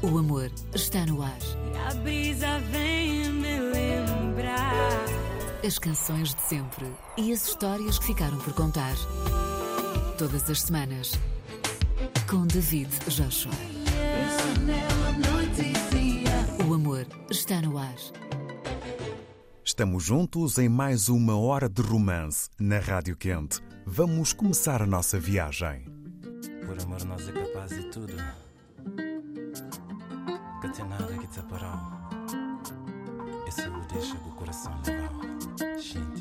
O amor está no ar. E a brisa vem me lembrar. As canções de sempre e as histórias que ficaram por contar. Todas as semanas. Com David Joshua. O amor está no ar. Estamos juntos em mais uma hora de romance na Rádio Quente. Vamos começar a nossa viagem. Por amor, nós é capaz de tudo tem nada que te aparou. Esse deixa o coração legal. Gente.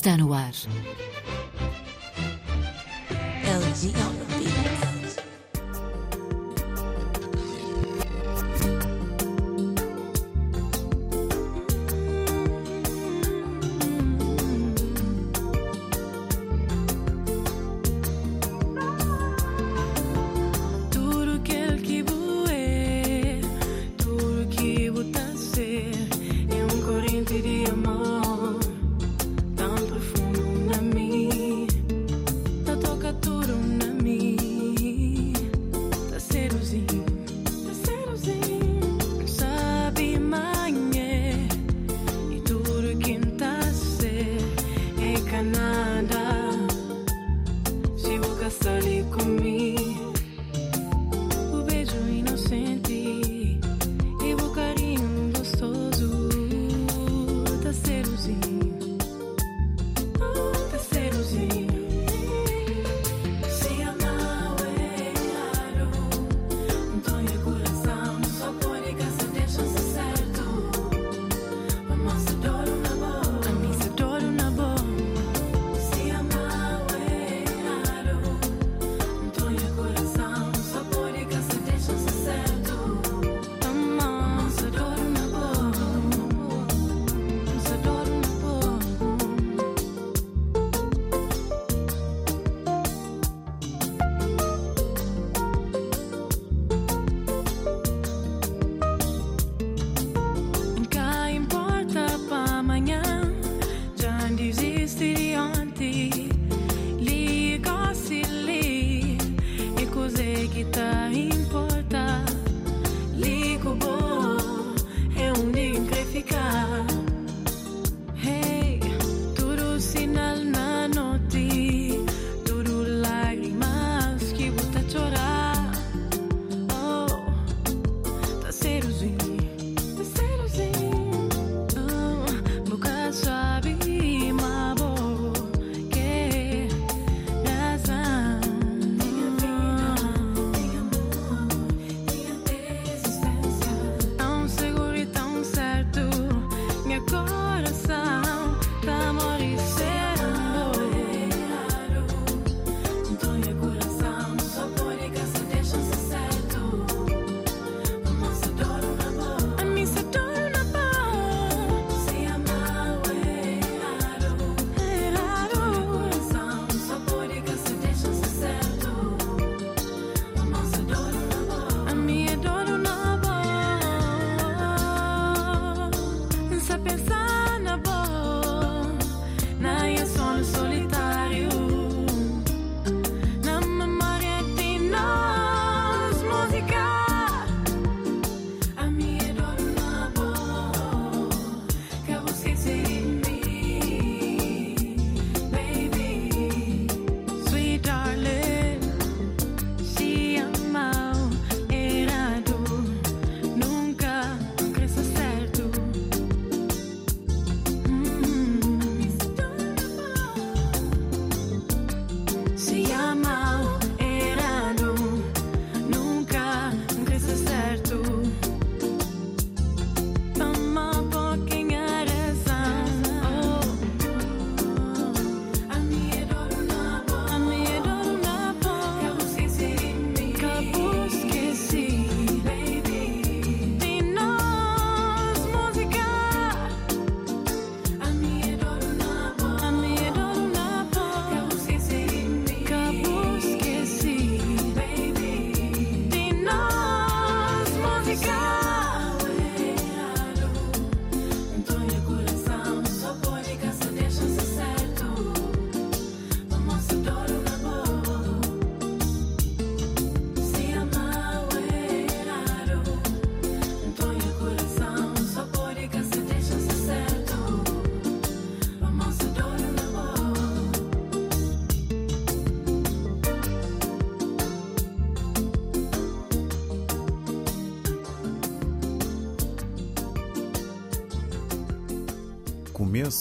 Está no ar.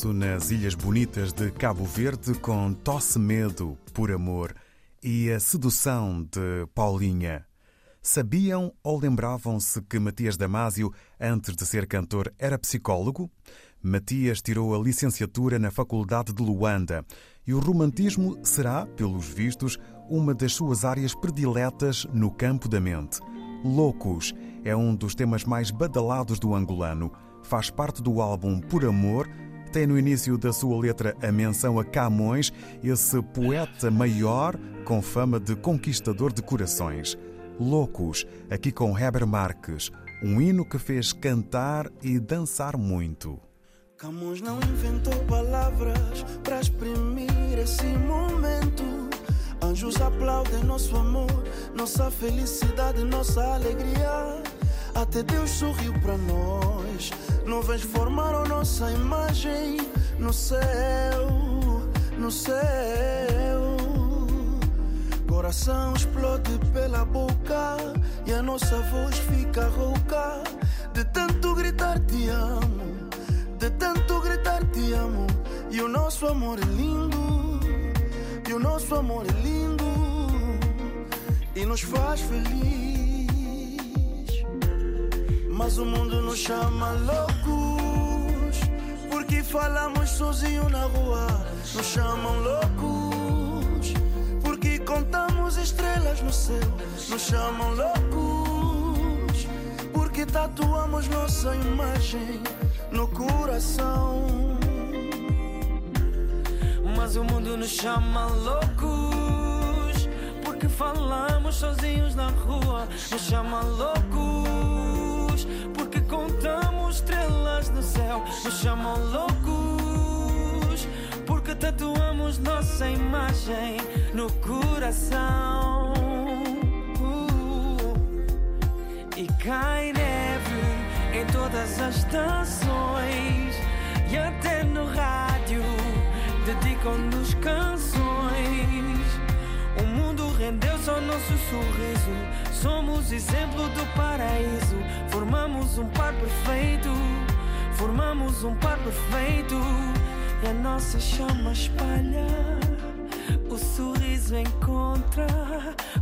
Começo nas Ilhas Bonitas de Cabo Verde com Tosse Medo por Amor e a sedução de Paulinha. Sabiam ou lembravam-se que Matias Damasio, antes de ser cantor, era psicólogo? Matias tirou a licenciatura na Faculdade de Luanda e o romantismo será, pelos vistos, uma das suas áreas prediletas no campo da mente. Loucos é um dos temas mais badalados do angolano. Faz parte do álbum Por Amor. Tem no início da sua letra a menção a Camões, esse poeta maior com fama de conquistador de corações. Loucos, aqui com Heber Marques, um hino que fez cantar e dançar muito. Camões não inventou palavras para exprimir esse momento. Anjos aplaudem nosso amor, nossa felicidade, nossa alegria. Até Deus sorriu para nós. Nuvens formaram nossa imagem no céu, no céu. Coração explode pela boca e a nossa voz fica rouca de tanto gritar te amo, de tanto gritar te amo. E o nosso amor é lindo, e o nosso amor é lindo e nos faz feliz. Mas o mundo nos chama loucos porque falamos sozinho na rua. Nos chamam loucos porque contamos estrelas no céu. Nos chamam loucos porque tatuamos nossa imagem no coração. Mas o mundo nos chama loucos porque falamos sozinhos na rua. Nos chama loucos porque contamos estrelas no céu. Nos chamam loucos porque tatuamos nossa imagem no coração. Uh, e cai neve em todas as estações e até no rádio dedicam-nos canções. Ao nosso sorriso. Somos exemplo do paraíso. Formamos um par perfeito. Formamos um par perfeito. E a nossa chama espalha. O sorriso encontra.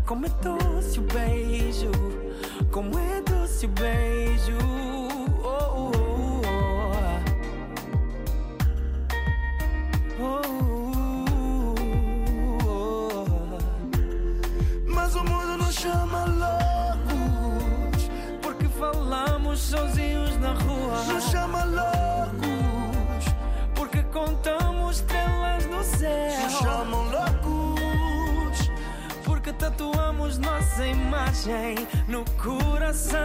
Como é doce o beijo. Como é doce o beijo. Nos chama loucos, Porque contamos estrelas no céu. nos chamam loucos, Porque tatuamos nossa imagem no coração.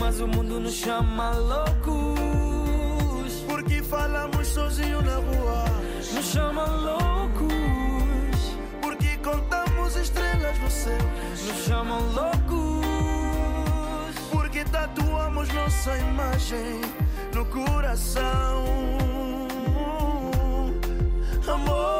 Mas o mundo nos chama loucos. porque falamos sozinho na rua, Nos chama loucos. porque contamos estrelas no céu, Nos chamam loucos. Tatuamos nossa imagem no coração. Amor,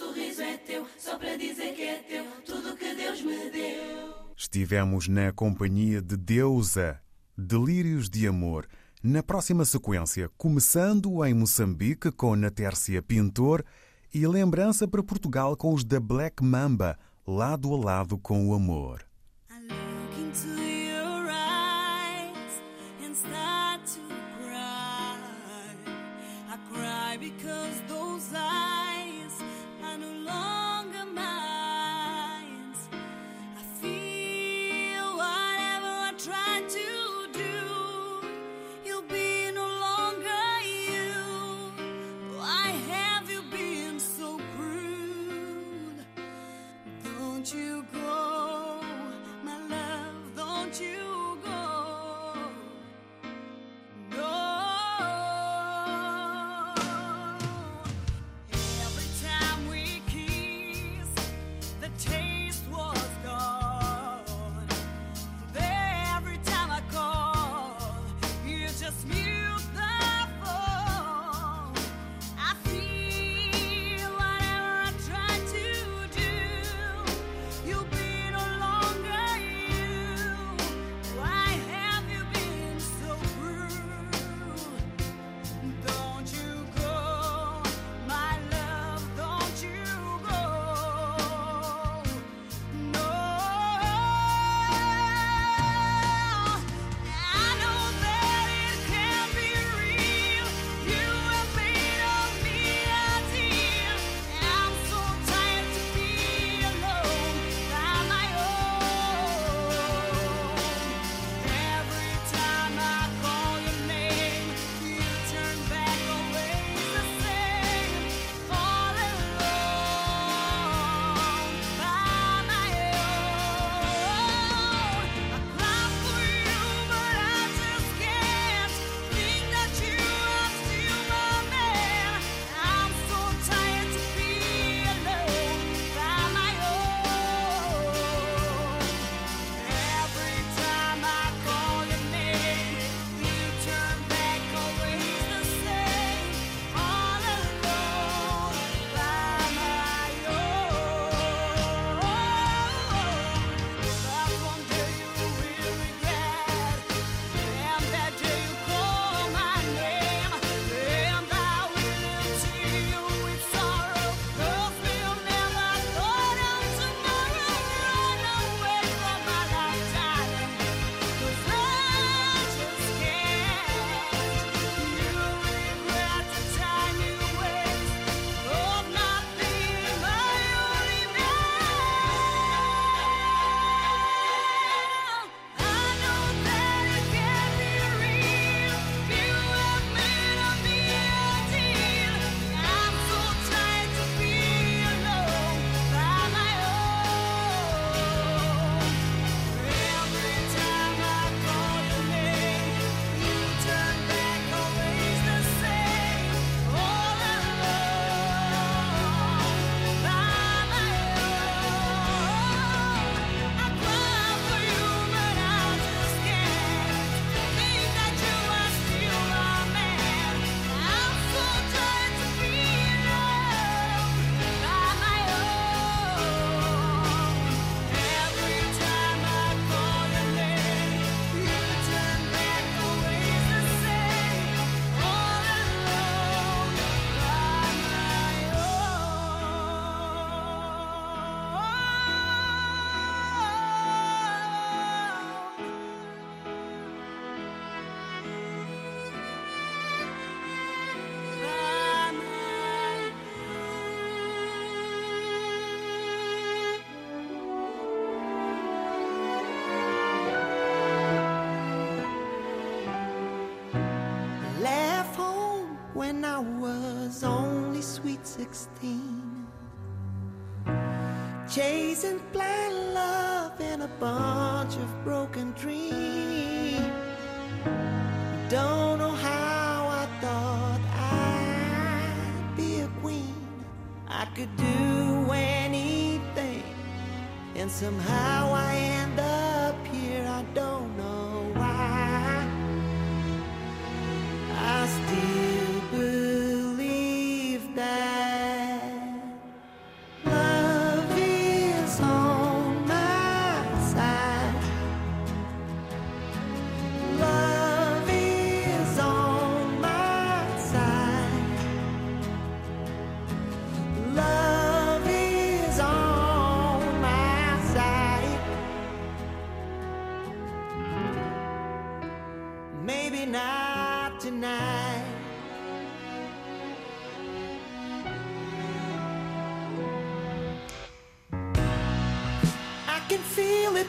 sorriso é teu, só para dizer que é teu, tudo que Deus me deu. Estivemos na companhia de Deusa, Delírios de Amor. Na próxima sequência, começando em Moçambique com Natércia Pintor e Lembrança para Portugal com os da Black Mamba, lado a lado com o amor. Chasing blind love in a bunch of broken dreams. Don't know how I thought I'd be a queen. I could do anything, and somehow I end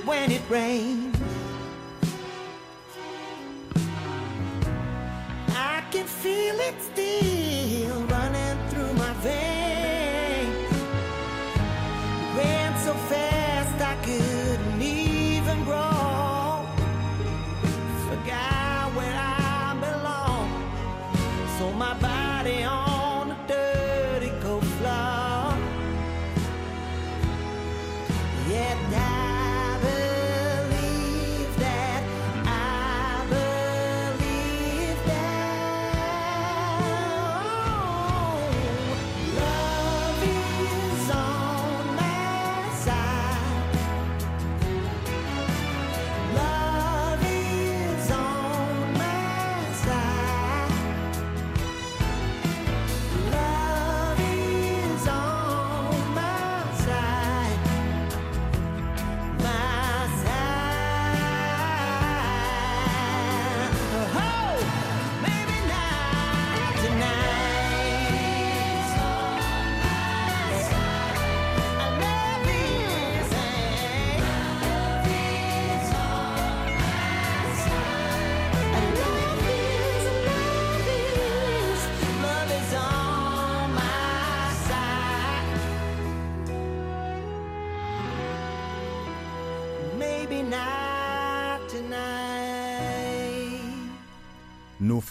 when it rains. I can feel it still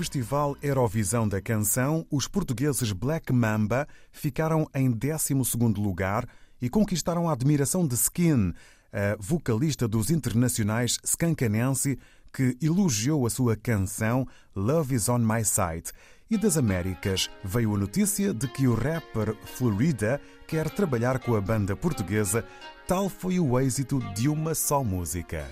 Festival Eurovisão da Canção, os portugueses Black Mamba ficaram em 12º lugar e conquistaram a admiração de Skin, a vocalista dos internacionais Skankanense, que elogiou a sua canção Love Is On My Side. E das Américas veio a notícia de que o rapper Florida quer trabalhar com a banda portuguesa. Tal foi o êxito de uma só música.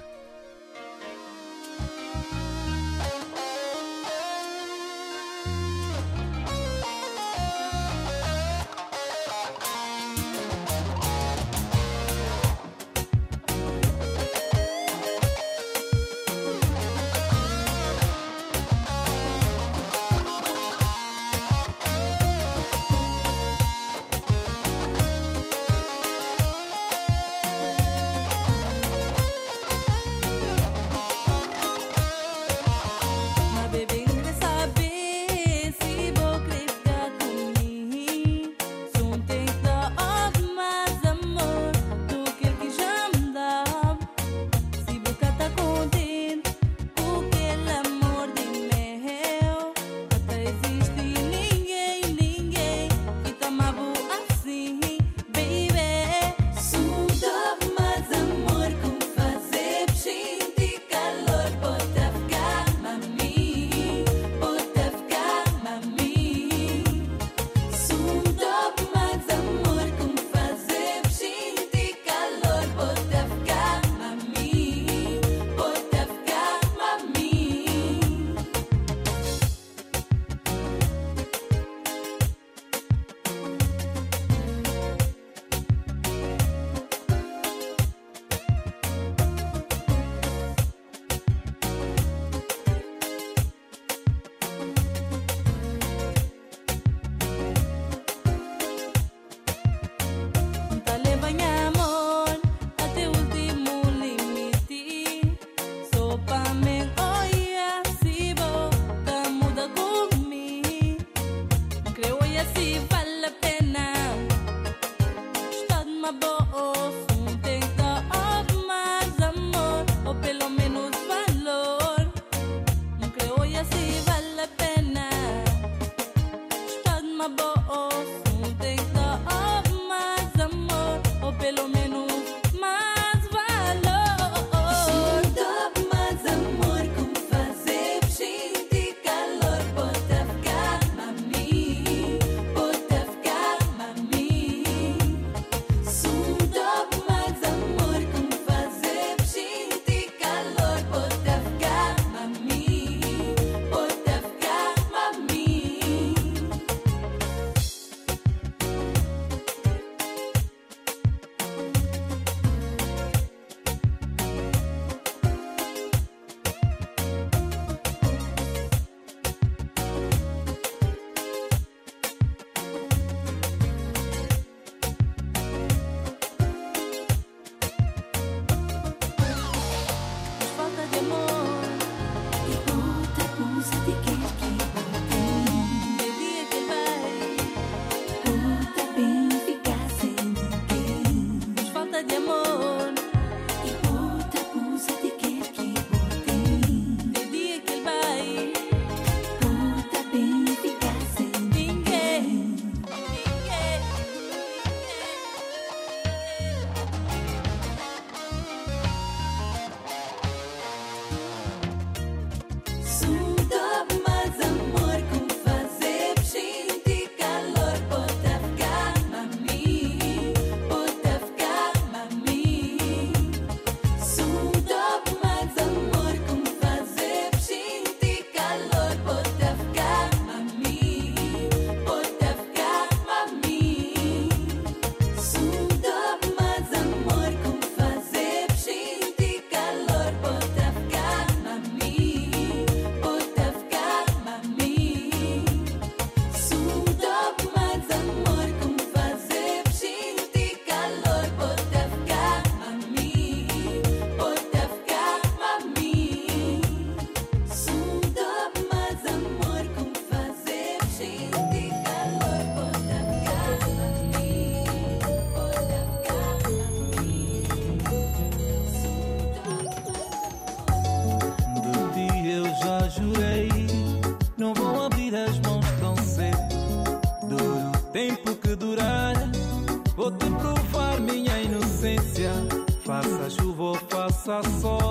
Ou faça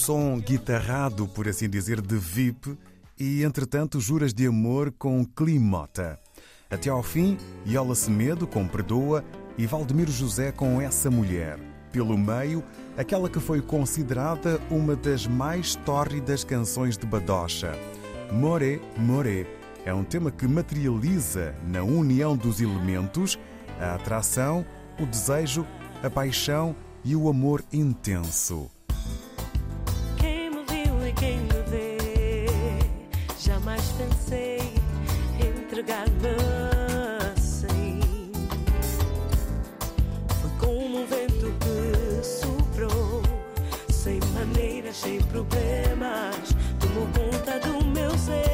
som guitarrado, por assim dizer, de VIP e, entretanto, Juras de Amor com Climota. Até ao fim, Yola Semedo com Perdoa e Valdemiro José com Essa Mulher. Pelo meio, aquela que foi considerada uma das mais tórridas canções de Badocha. More, More é um tema que materializa, na união dos elementos, a atração, o desejo, a paixão e o amor intenso. lugar. Foi como um vento que soprou, sem maneiras, sem problemas, tomou conta do meu ser.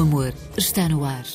O amor está no ar.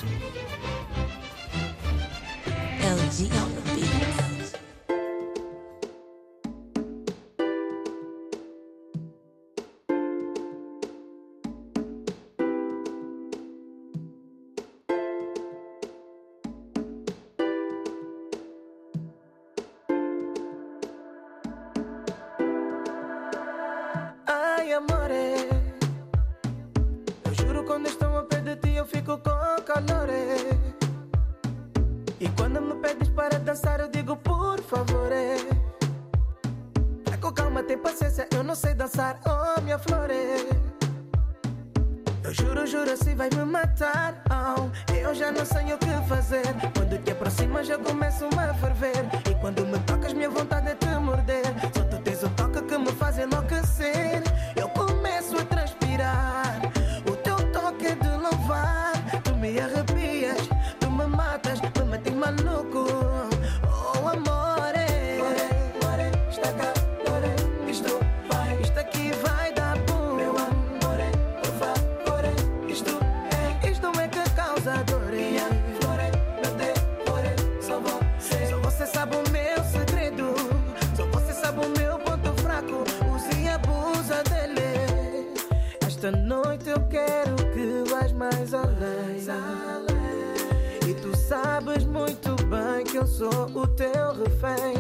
sabes muito bem que eu sou o teu refém.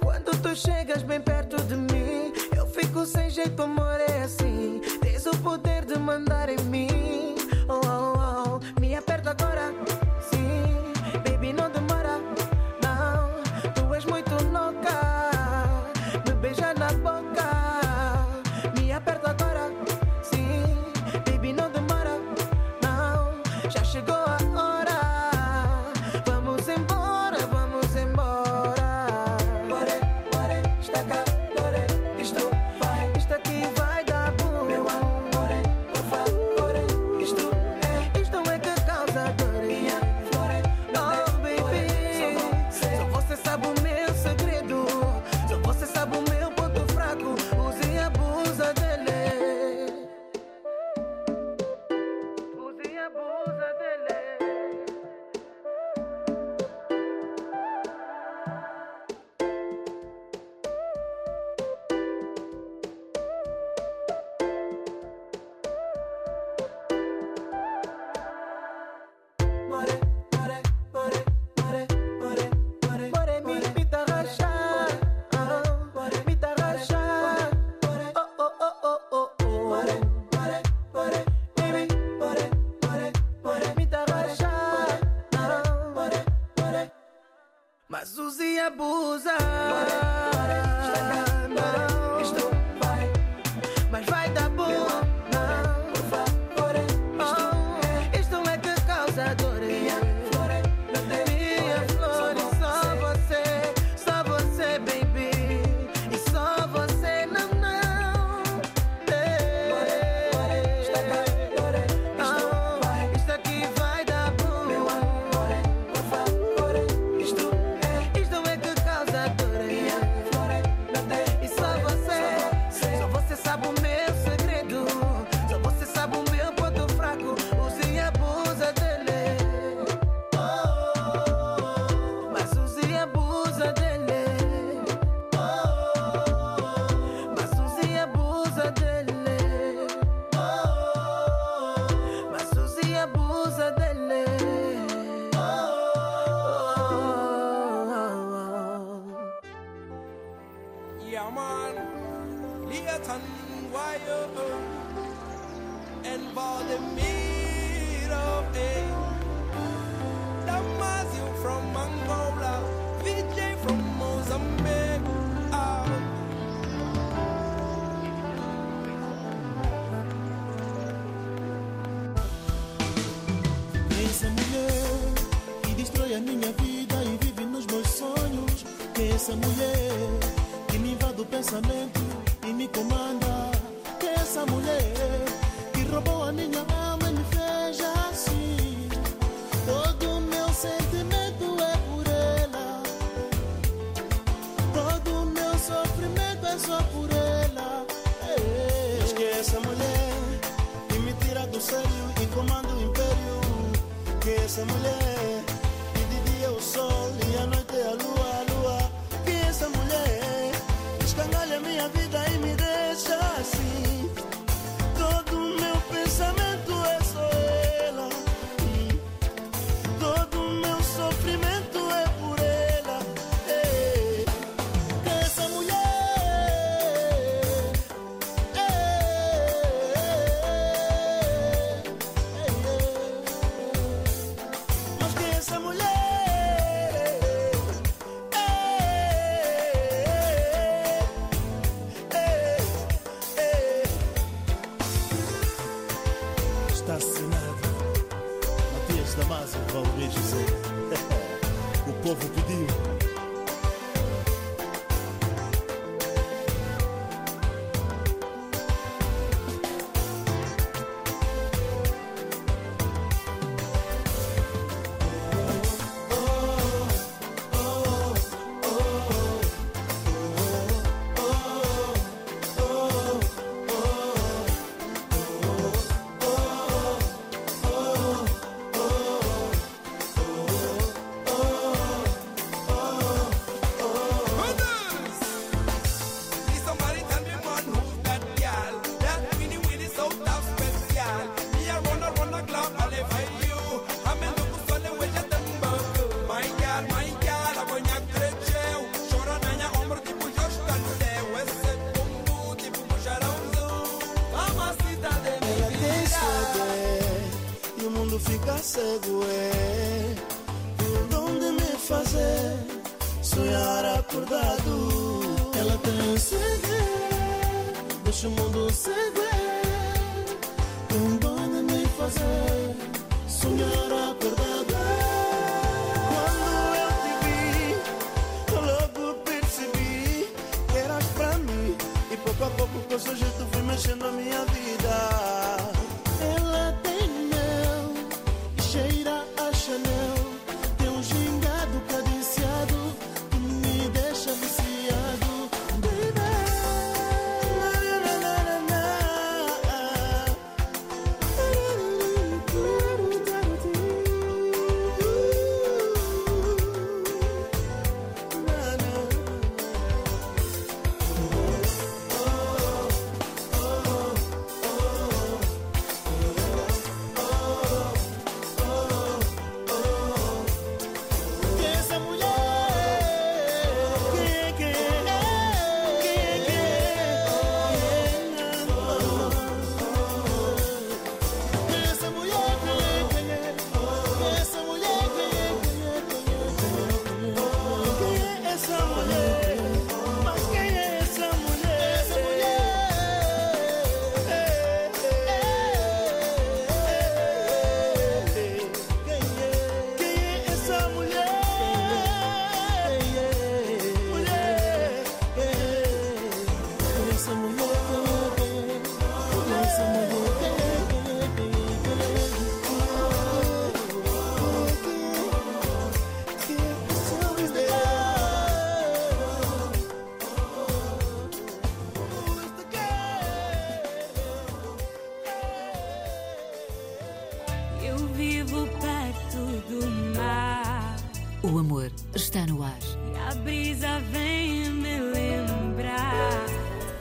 Quando tu chegas bem perto de mim, eu fico sem jeito, amor, é assim. Tens o poder de mandar em mim. Oh, oh, oh, me aperta agora. Mas use e abusa. Para, que essa mulher que me invade o pensamento e me comanda, que essa mulher que roubou a minha alma e me fez assim. Todo meu sentimento é por ela, todo meu sofrimento é só por ela. Mas que essa mulher que me tira do sério e comanda o império, que essa mulher que de dia é o sol e à noite é a luz. minha vida